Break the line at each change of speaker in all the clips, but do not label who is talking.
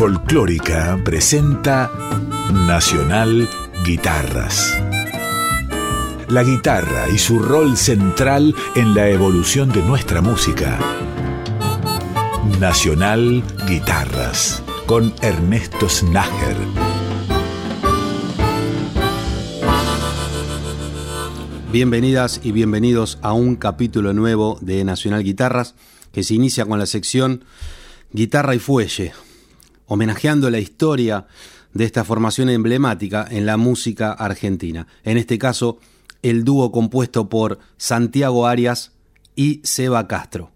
Folclórica presenta Nacional Guitarras. La guitarra y su rol central en la evolución de nuestra música. Nacional Guitarras con Ernesto Snager.
Bienvenidas y bienvenidos a un capítulo nuevo de Nacional Guitarras que se inicia con la sección Guitarra y Fuelle, homenajeando la historia de esta formación emblemática en la música argentina. En este caso, el dúo compuesto por Santiago Arias y Seba Castro.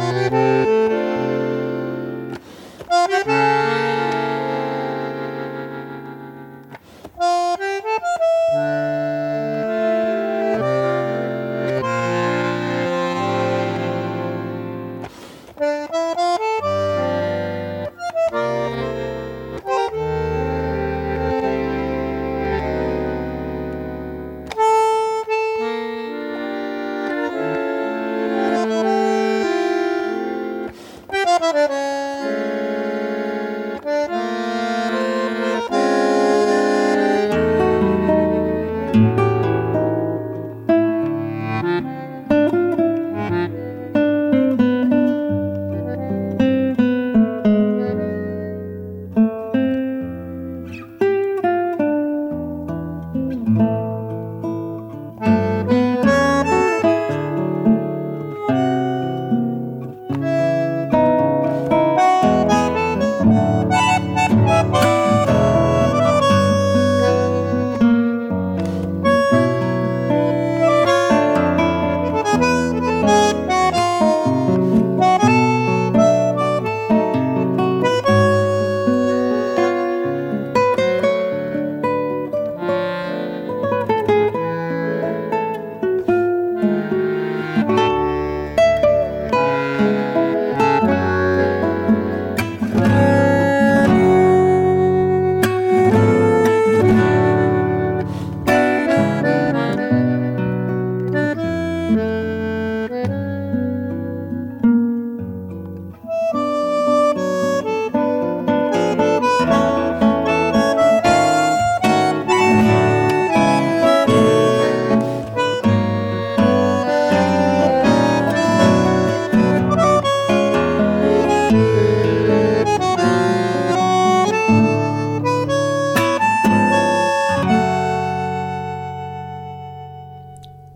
Música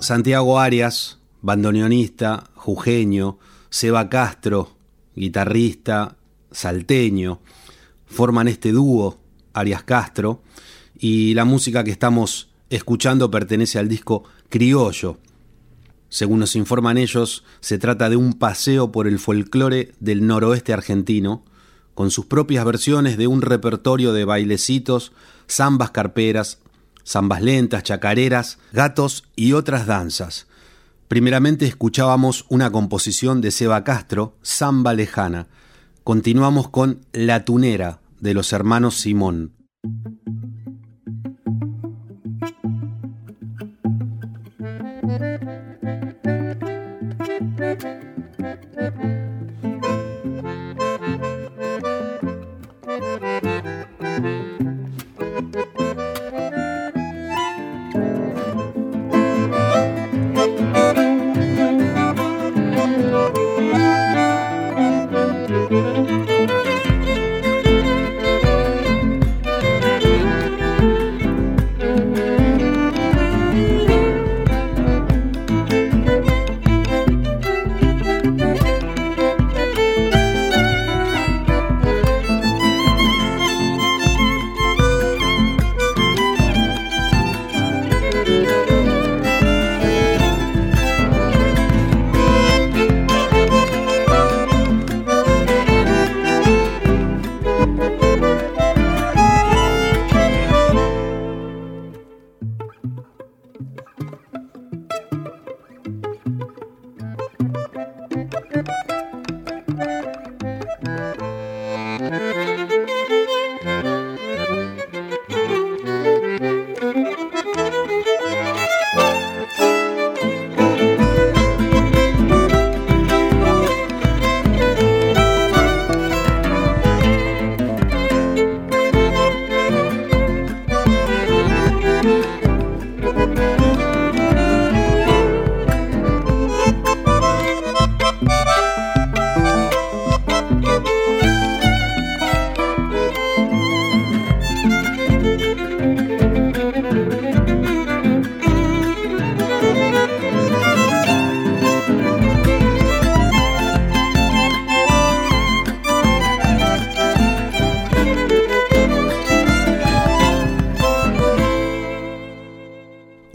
Santiago Arias, bandoneonista, jujeño, Seba Castro, guitarrista, salteño, forman este dúo, Arias Castro, y la música que estamos escuchando pertenece al disco Criollo. Según nos informan ellos, se trata de un paseo por el folclore del noroeste argentino, con sus propias versiones de un repertorio de bailecitos, zambas carperas, zambas lentas, chacareras, gatos y otras danzas. Primeramente escuchábamos una composición de Seba Castro, Zamba Lejana. Continuamos con La Tunera, de los hermanos Simón.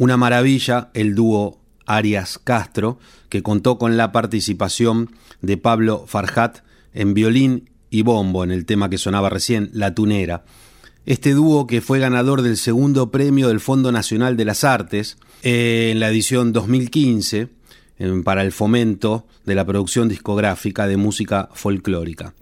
Una maravilla el dúo Arias Castro, que contó con la participación de Pablo Farhat en violín y bombo en el tema que sonaba recién, La Tunera. Este dúo que fue ganador del segundo premio del Fondo Nacional de las Artes eh, en la edición 2015 para el fomento de la producción discográfica de música folclórica.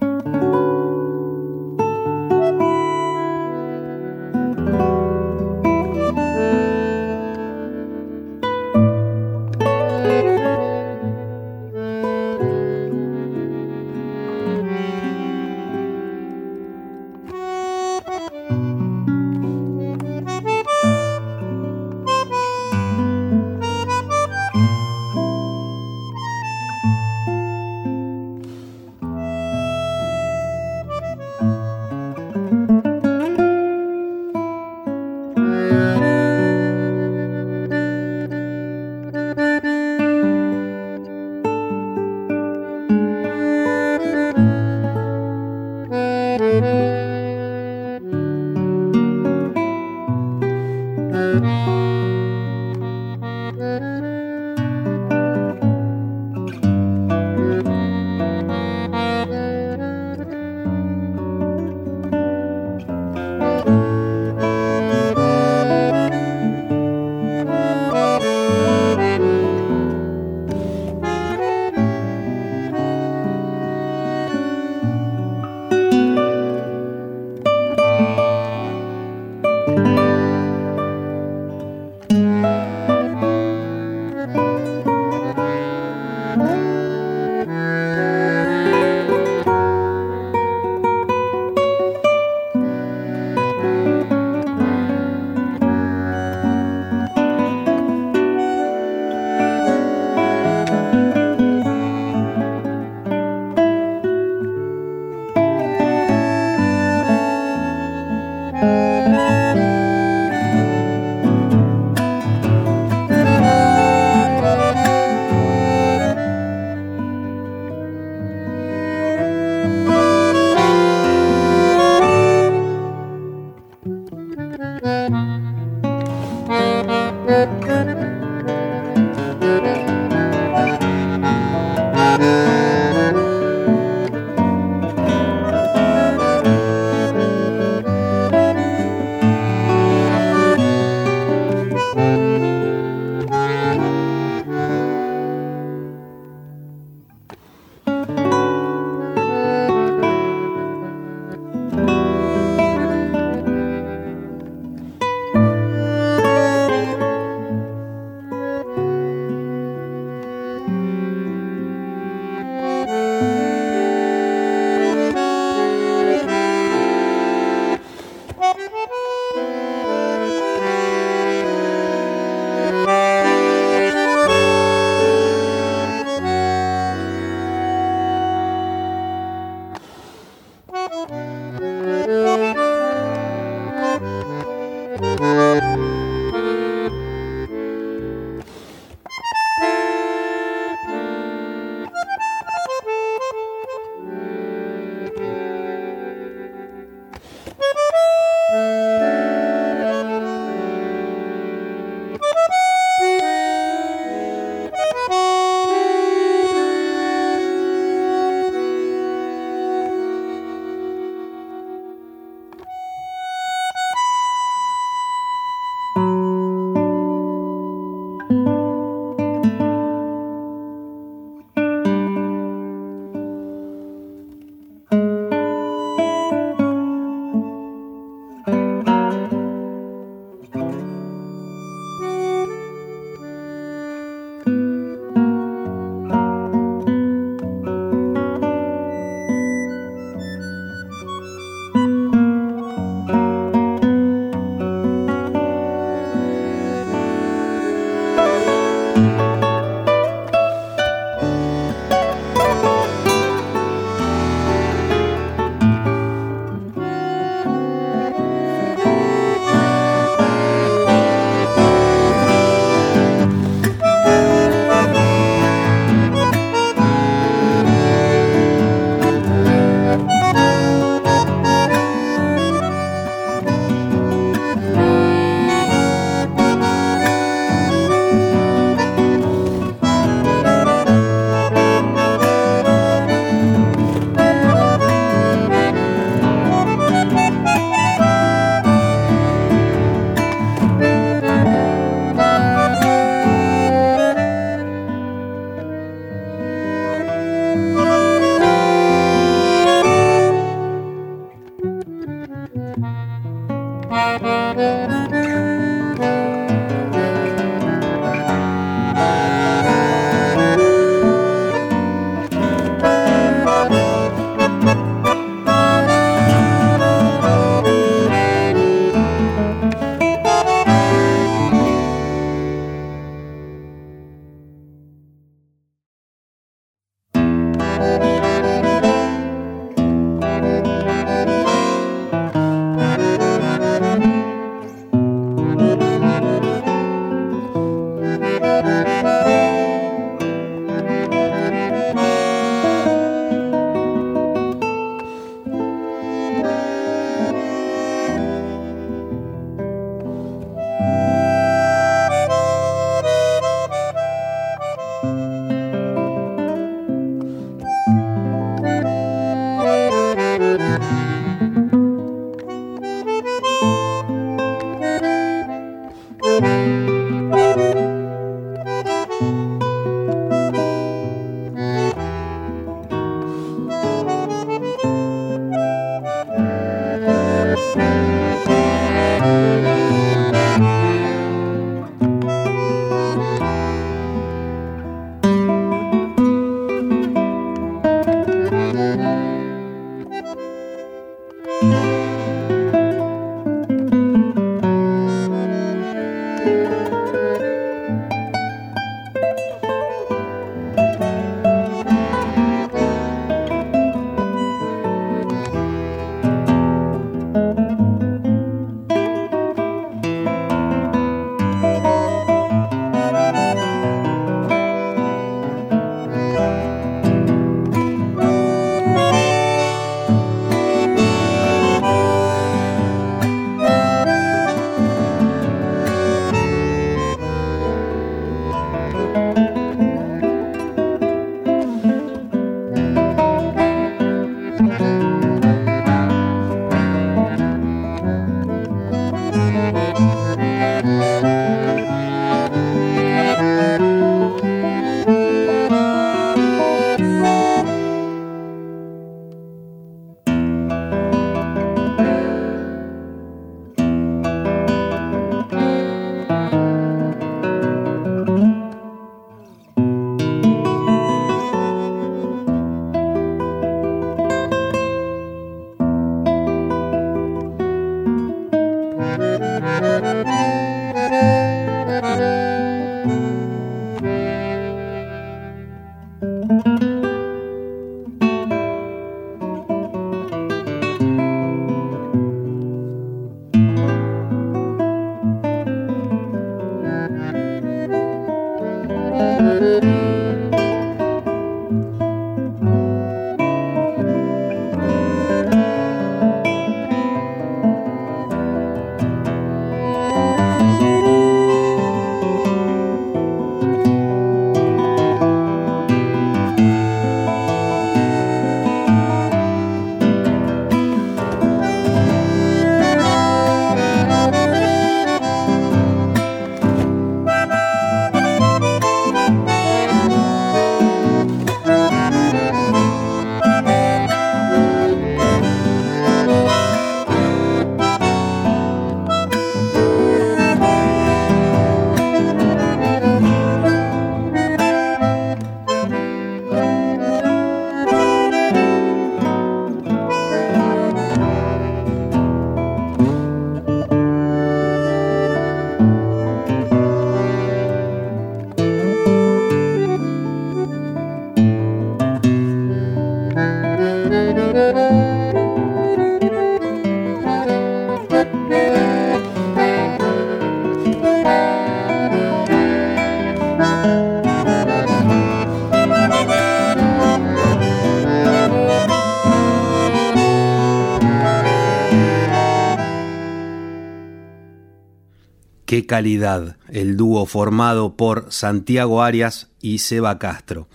Calidad el dúo formado por Santiago Arias y Seba Castro.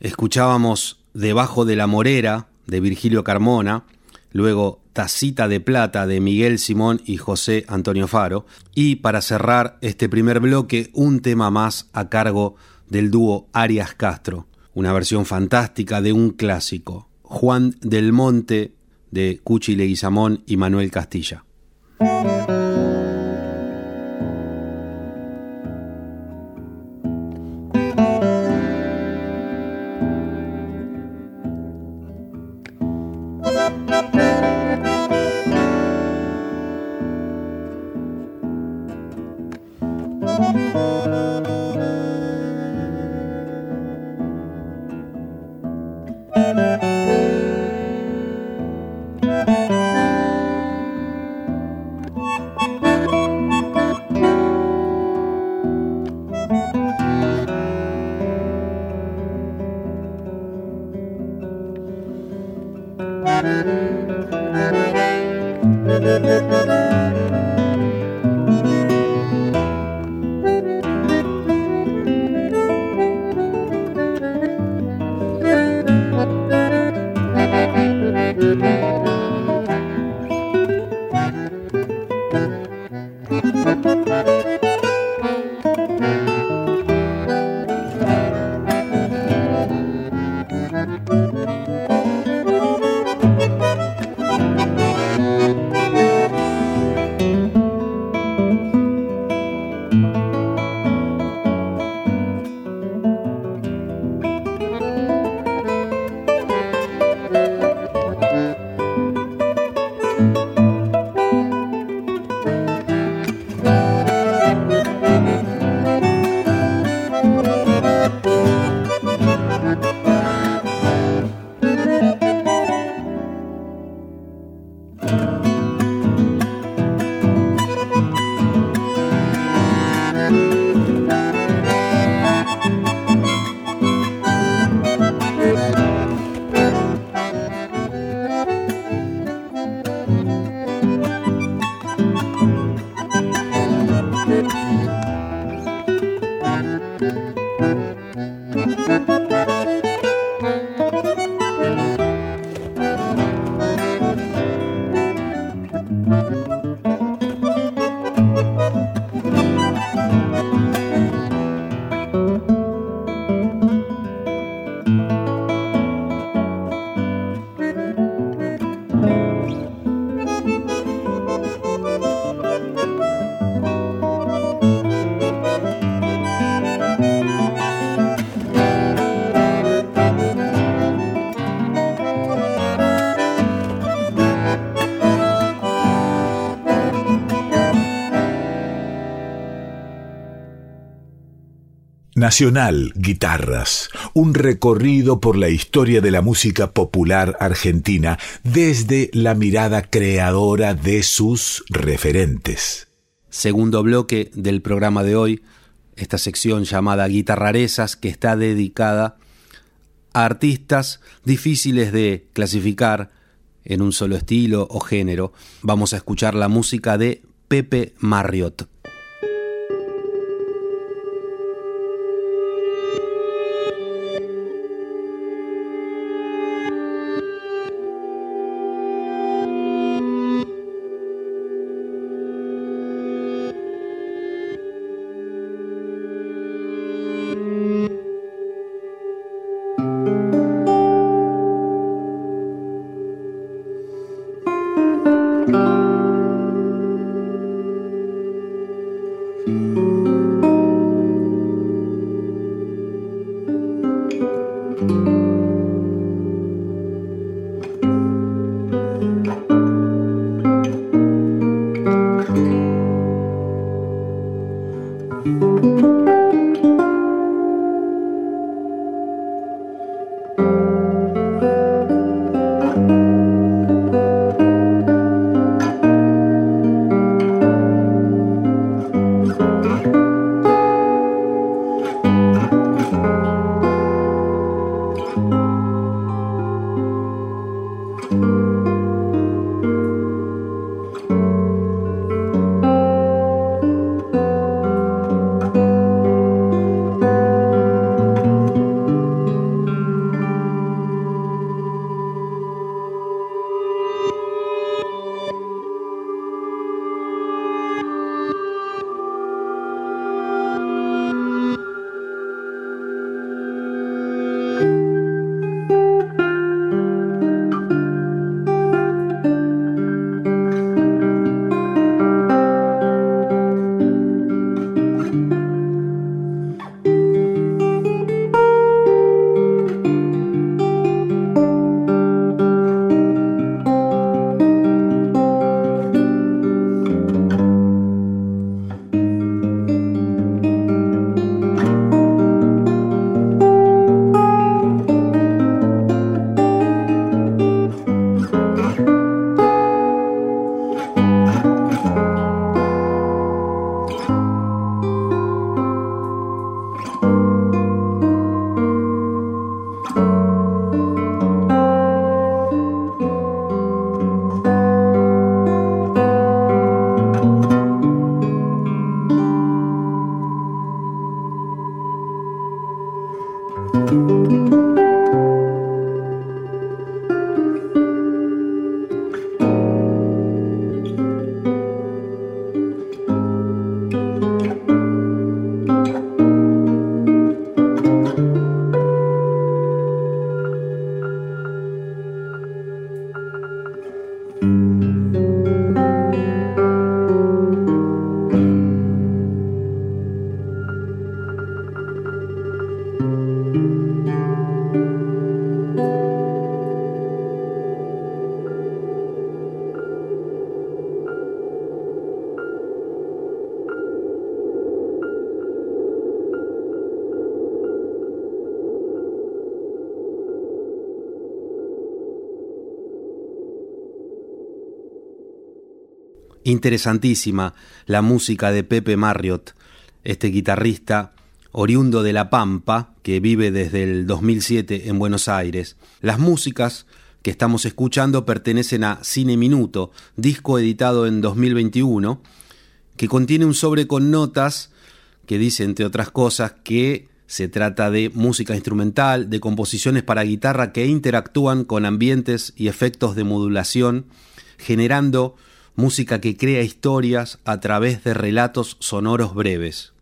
Escuchábamos Debajo de la Morera de Virgilio Carmona, luego Tacita de Plata de Miguel Simón y José Antonio Faro, y para cerrar este primer bloque un tema más a cargo del dúo Arias Castro, una versión fantástica de un clásico, Juan del Monte de Cuchi Leguizamón y Manuel Castilla. Thank you.
Nacional Guitarras, un recorrido por la historia de la música popular argentina desde la mirada creadora de sus referentes.
Segundo bloque del programa de hoy, esta sección llamada Guitarrarezas que está dedicada a artistas difíciles de clasificar en un solo estilo o género. Vamos a escuchar la música de Pepe Marriott. Interesantísima la música de Pepe Marriott, este guitarrista oriundo de La Pampa, que vive desde el 2007 en Buenos Aires. Las músicas que estamos escuchando pertenecen a Cine Minuto, disco editado en 2021, que contiene un sobre con notas que dice, entre otras cosas, que Se trata de música instrumental, de composiciones para guitarra que interactúan con ambientes y efectos de modulación, generando música que crea historias a través de relatos sonoros breves.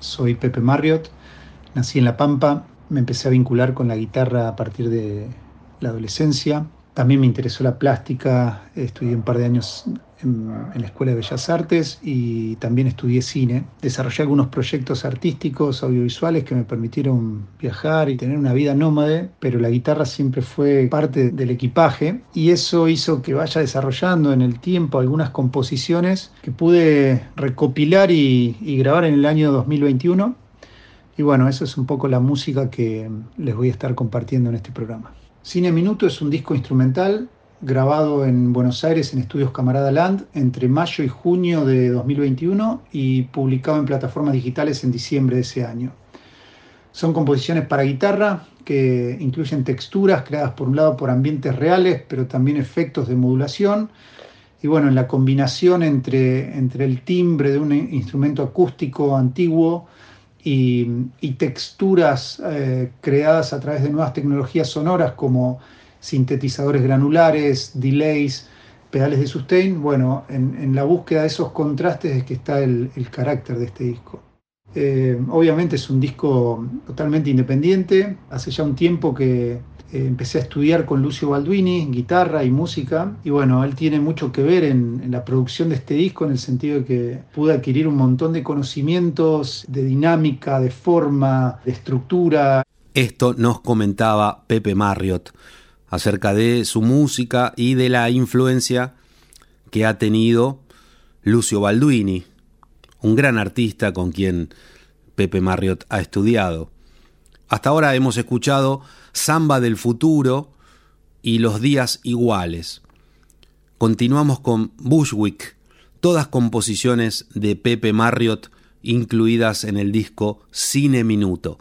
Soy Pepe Marriott, nací en La Pampa, me empecé a vincular con la guitarra a partir de la adolescencia. También me interesó la plástica, estudié un par de años en, la Escuela de Bellas Artes y también estudié cine. Desarrollé algunos proyectos artísticos, audiovisuales que me permitieron viajar y tener una vida nómade, pero la guitarra siempre fue parte del equipaje y eso hizo que vaya desarrollando en el tiempo algunas composiciones que pude recopilar y, y grabar en el año 2021. Y bueno, eso es un poco la música que les voy a estar compartiendo en este programa. Cine Minuto es un disco instrumental grabado en Buenos Aires en Estudios Camarada Land entre mayo y junio de 2021 y publicado en plataformas digitales en diciembre de ese año. Son composiciones para guitarra que incluyen texturas creadas por un lado por ambientes reales, pero también efectos de modulación. Y bueno, en la combinación entre, entre el timbre de un instrumento acústico antiguo y, texturas eh, creadas a través de nuevas tecnologías sonoras como sintetizadores granulares, delays, pedales de sustain. Bueno, en, la búsqueda de esos contrastes es que está el, carácter de este disco. Eh, obviamente es un disco totalmente independiente. Hace ya un tiempo que, eh, empecé a estudiar con Lucio Balduini, guitarra y música, y bueno, él tiene mucho que ver en, la producción de este disco en el sentido de que pude adquirir un montón de conocimientos de dinámica, de forma, de estructura.
Esto nos comentaba Pepe Marriott acerca de su música y de la influencia que ha tenido Lucio Balduini, un gran artista con quien Pepe Marriott ha estudiado. Hasta ahora hemos escuchado Samba del Futuro y Los Días Iguales. Continuamos con Bushwick, todas composiciones de Pepe Marriott incluidas en el disco Cine Minuto.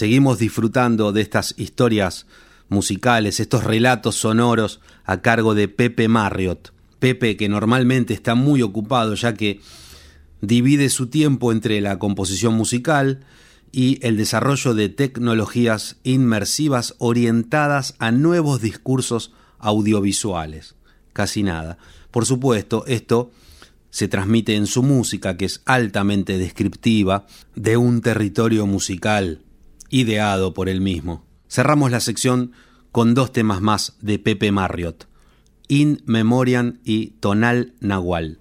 Seguimos disfrutando de estas historias musicales, estos relatos sonoros a cargo de Pepe Marriott. Pepe que normalmente está muy ocupado ya que divide su tiempo entre la composición musical y el desarrollo de tecnologías inmersivas orientadas a nuevos discursos audiovisuales. Casi nada. Por supuesto, esto se transmite en su música, que es altamente descriptiva de un territorio musical ideado por él mismo. Cerramos la sección con dos temas más de Pepe Marriott, In Memoriam y Tonal Nahual.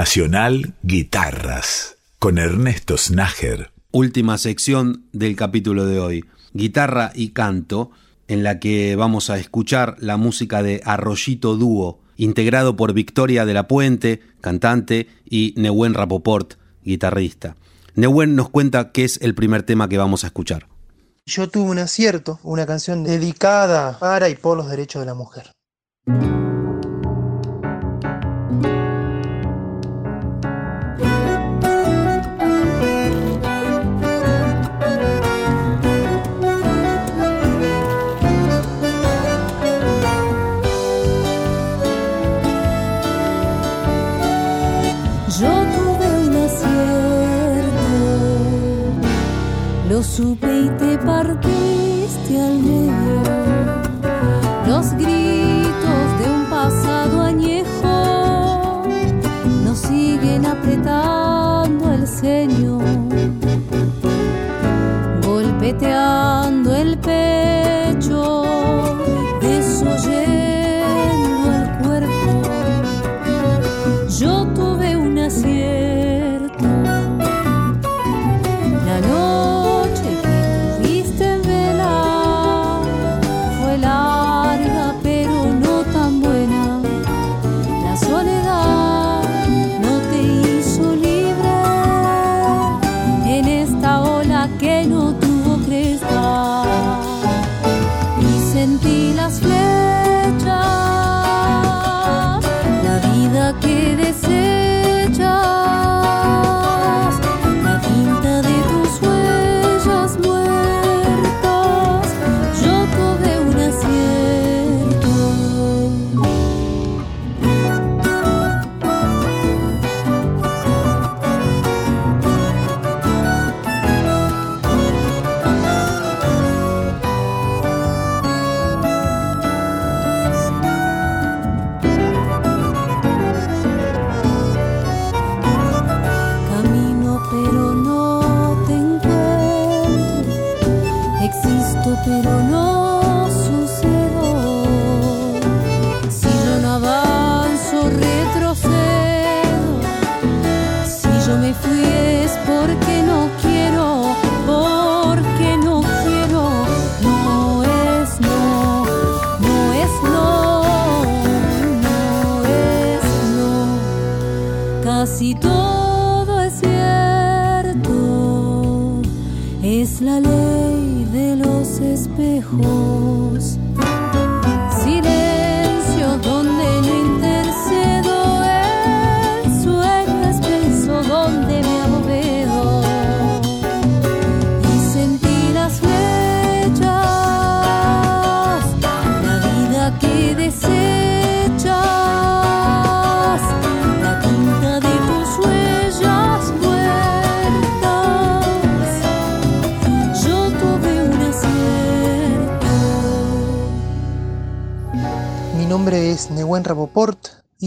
Nacional Guitarras con Ernesto Snager.
Última sección del capítulo de hoy, guitarra y canto, en la que vamos a escuchar la música de Arroyito Dúo, integrado por Victoria de la Puente, cantante, y Nehuen Rapoport, guitarrista. Nehuen nos cuenta qué es el primer tema que vamos a escuchar.
Yo tuve un acierto, una canción dedicada para y por los derechos de la mujer.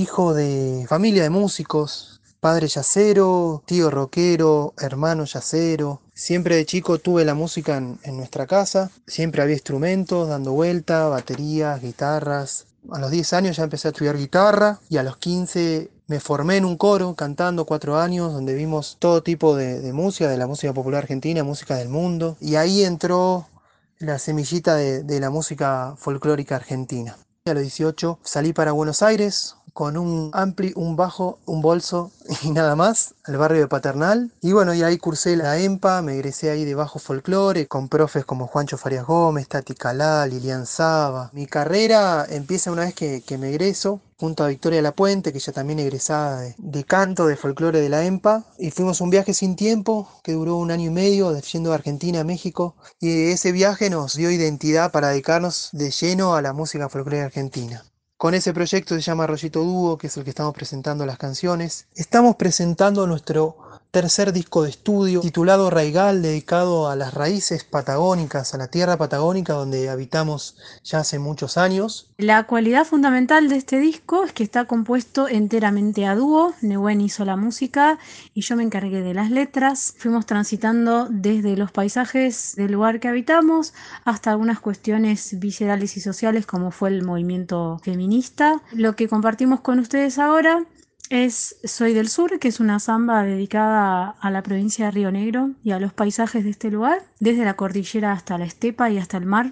Hijo de familia de músicos, padre yacero, tío rockero, hermano yacero. Siempre de chico tuve la música en, en nuestra casa, siempre había instrumentos dando vuelta, baterías, guitarras. A los 10 años ya empecé a estudiar guitarra y a los 15 me formé en un coro cantando cuatro años donde vimos todo tipo de, de música, de la música popular argentina, música del mundo. Y ahí entró la semillita de, de la música folclórica argentina. A los 18 salí para Buenos Aires con un ampli, un bajo, un bolso y nada más, al barrio de Paternal. Y bueno, y ahí cursé la EMPA, me egresé ahí de bajo folclore con profes como Juancho Farias Gómez, Tati Calá, Lilian Saba. Mi carrera empieza una vez que, me egreso, junto a Victoria Lapuente, que ella también egresada de, de canto de folclore de la EMPA, y fuimos un viaje sin tiempo que duró un año y medio, yendo de Argentina a México, y ese viaje nos dio identidad para dedicarnos de lleno a la música folclore argentina. Con ese proyecto se llama Rollito Dúo, que es el que estamos presentando las canciones. Estamos presentando nuestro tercer disco de estudio titulado Raigal, dedicado a las raíces patagónicas, a la tierra patagónica donde habitamos ya hace muchos años.
La cualidad fundamental de este disco es que está compuesto enteramente a dúo. Nehuen hizo la música y yo me encargué de las letras. Fuimos transitando desde los paisajes del lugar que habitamos hasta algunas cuestiones viscerales y sociales como fue el movimiento feminista. Lo que compartimos con ustedes ahora es Soy del Sur, que es una samba dedicada a la provincia de Río Negro y a los paisajes de este lugar, desde la cordillera hasta la estepa y hasta el mar.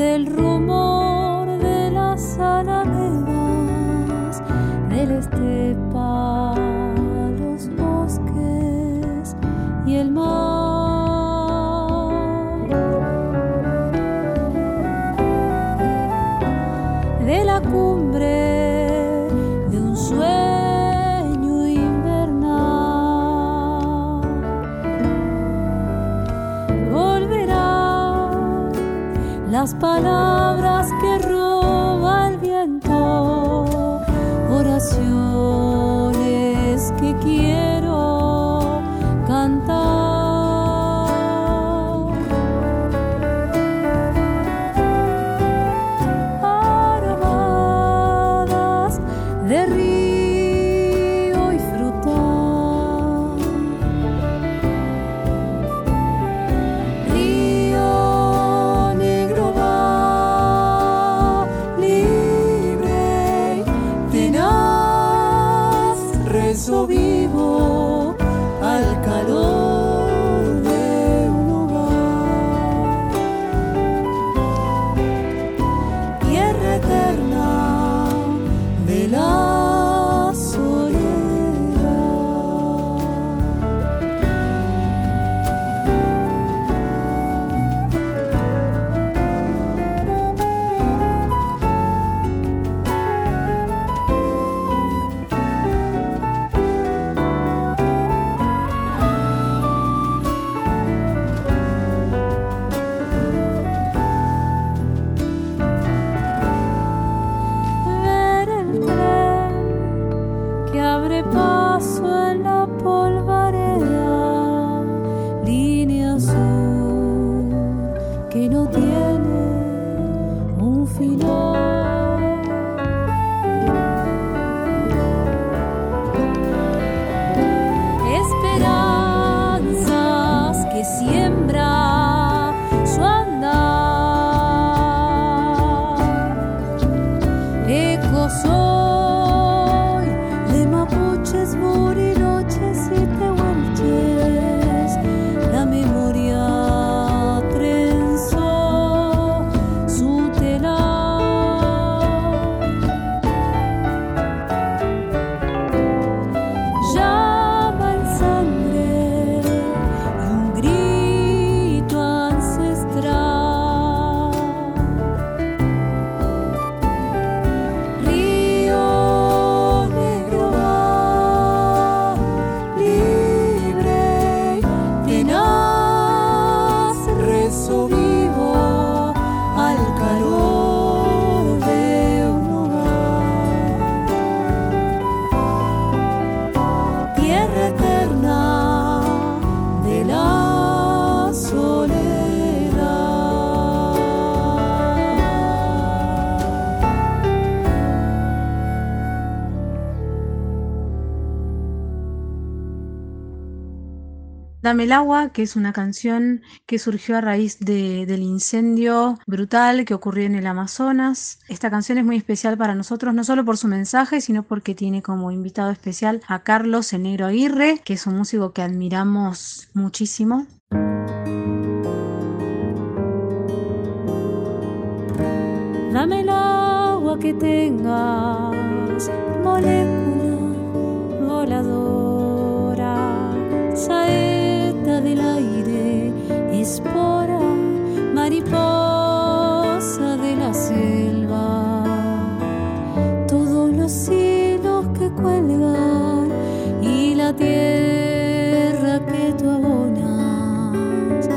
Del rumor las palabras
Dame el agua, que es una canción que surgió a raíz del incendio brutal que ocurrió en el Amazonas. Esta canción es muy especial para nosotros, no solo por su mensaje, sino porque tiene como invitado especial a Carlos el Negro Aguirre, que es un músico que admiramos muchísimo.
Dame el agua que tengas, molécula voladora. Sae del aire, espora, mariposa de la selva. Todos los hilos que cuelgan y la tierra que tú abonas,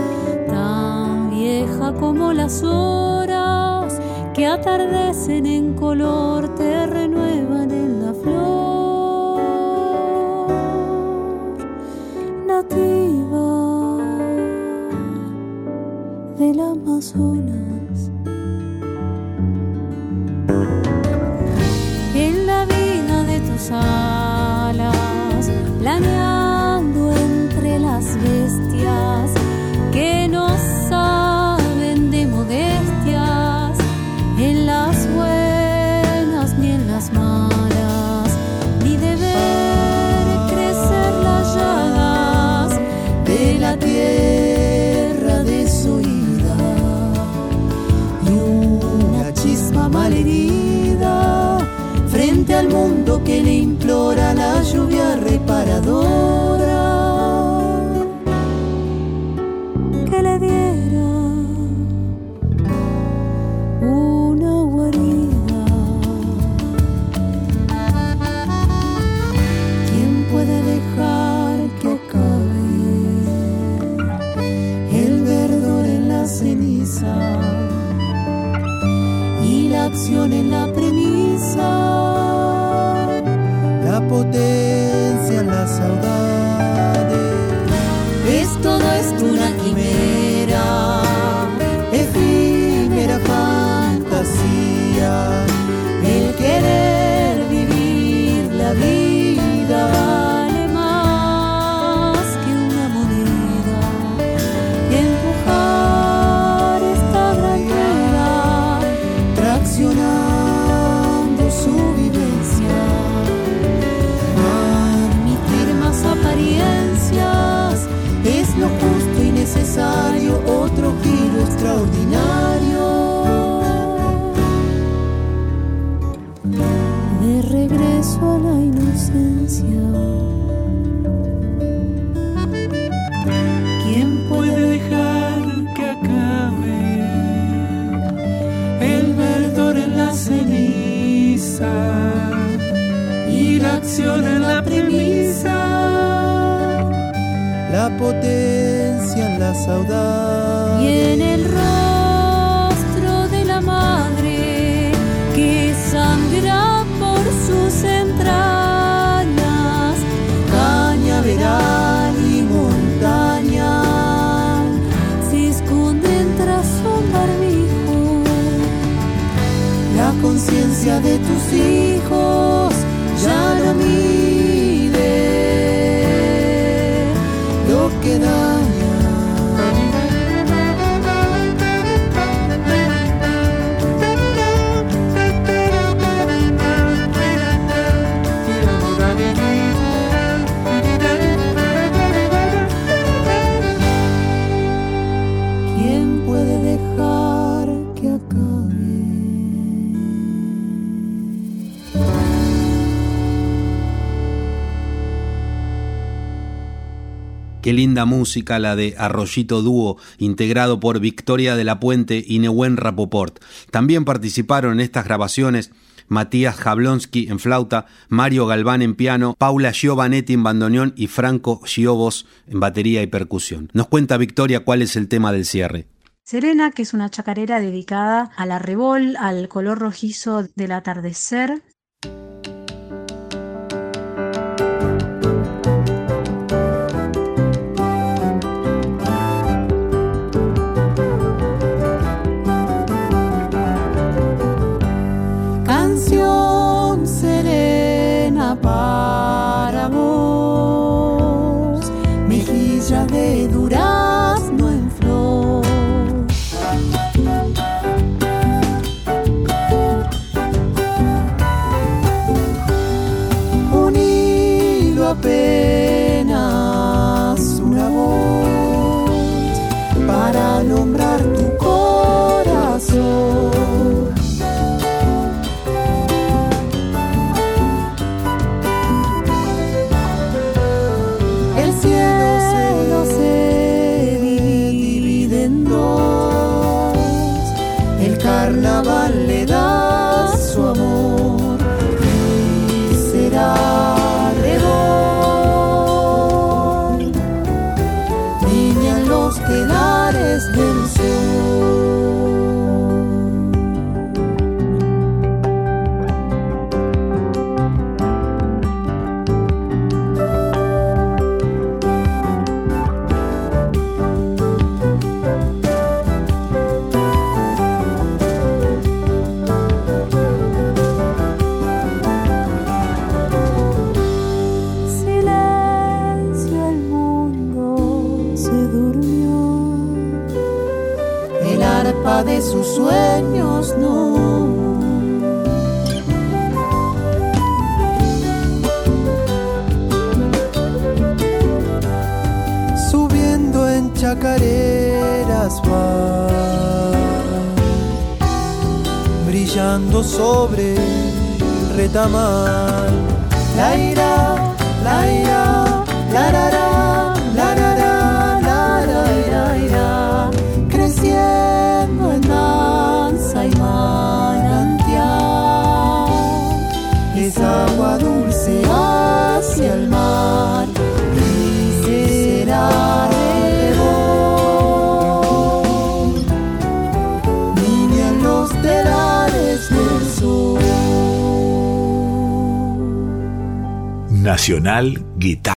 tan vieja como las horas que atardecen en color terreno Amazonas. En la vida de tus
años. Linda música la de Arroyito Dúo, integrado por Victoria de la Puente y Neuen Rapoport. También participaron en estas grabaciones Matías Jablonski en flauta, Mario Galván en piano, Paula Giovanetti en bandoneón y Franco Giovos en batería y percusión. Nos cuenta Victoria cuál es el tema del cierre.
Serena, que es una chacarera dedicada al arrebol, al color rojizo del atardecer,